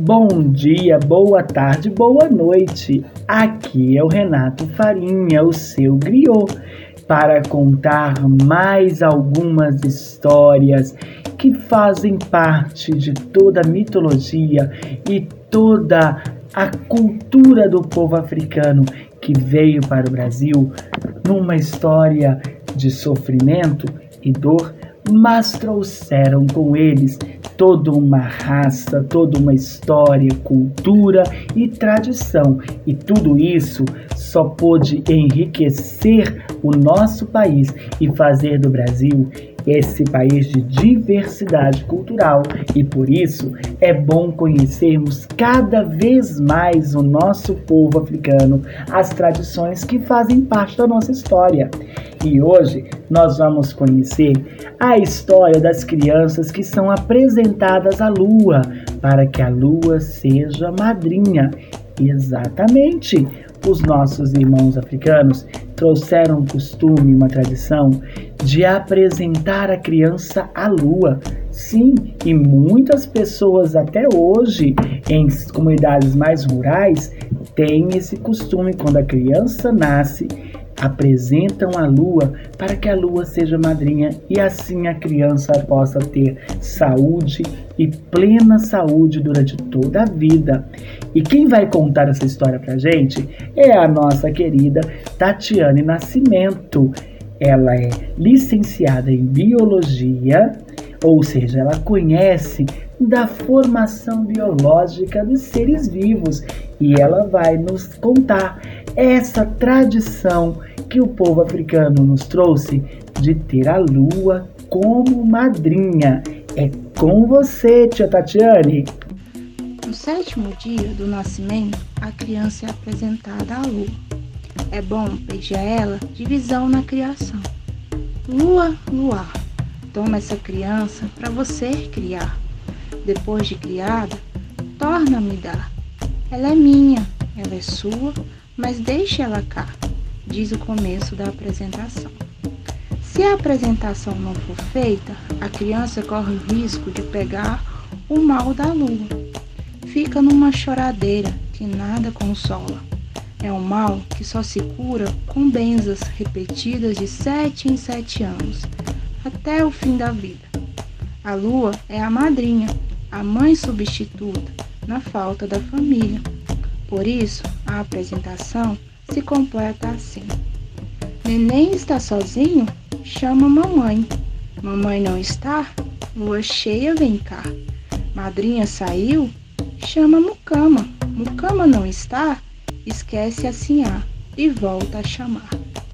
Bom dia, boa tarde, boa noite. Aqui é o Renato Farinha, o seu griot, para contar mais algumas histórias que fazem parte de toda a mitologia e toda a cultura do povo africano que veio para o Brasil numa história de sofrimento e dor, mas trouxeram com eles toda uma raça, toda uma história, cultura e tradição. E tudo isso só pôde enriquecer o nosso país e fazer do Brasil esse país de diversidade cultural e por isso é bom conhecermos cada vez mais o nosso povo africano, as tradições que fazem parte da nossa história. E hoje nós vamos conhecer a história das crianças que são apresentadas à lua para que a lua seja madrinha. Exatamente! Os nossos irmãos africanos trouxeram um costume, uma tradição de apresentar a criança à lua. Sim, e muitas pessoas até hoje, em comunidades mais rurais, têm esse costume quando a criança nasce apresentam a lua para que a lua seja madrinha e assim a criança possa ter saúde e plena saúde durante toda a vida. E quem vai contar essa história pra gente é a nossa querida Tatiane Nascimento. Ela é licenciada em biologia, ou seja, ela conhece da formação biológica dos seres vivos e ela vai nos contar essa tradição que o povo africano nos trouxe de ter a lua como madrinha. É com você, tia Tatiane. No sétimo dia do nascimento, a criança é apresentada à lua. É bom pedir a ela divisão na criação. Lua, luar, toma essa criança para você criar. Depois de criada, torna-me dar. Ela é minha, ela é sua, mas deixe ela cá diz o começo da apresentação. Se a apresentação não for feita, a criança corre o risco de pegar o mal da lua. Fica numa choradeira que nada consola. É um mal que só se cura com benzas repetidas de sete em sete anos, até o fim da vida. A lua é a madrinha, a mãe substituta, na falta da família. Por isso, a apresentação se completa assim: Neném está sozinho? Chama mamãe. Mamãe não está? Lua cheia, vem cá. Madrinha saiu? Chama Mucama. Mucama não está? Esquece a e volta a chamar.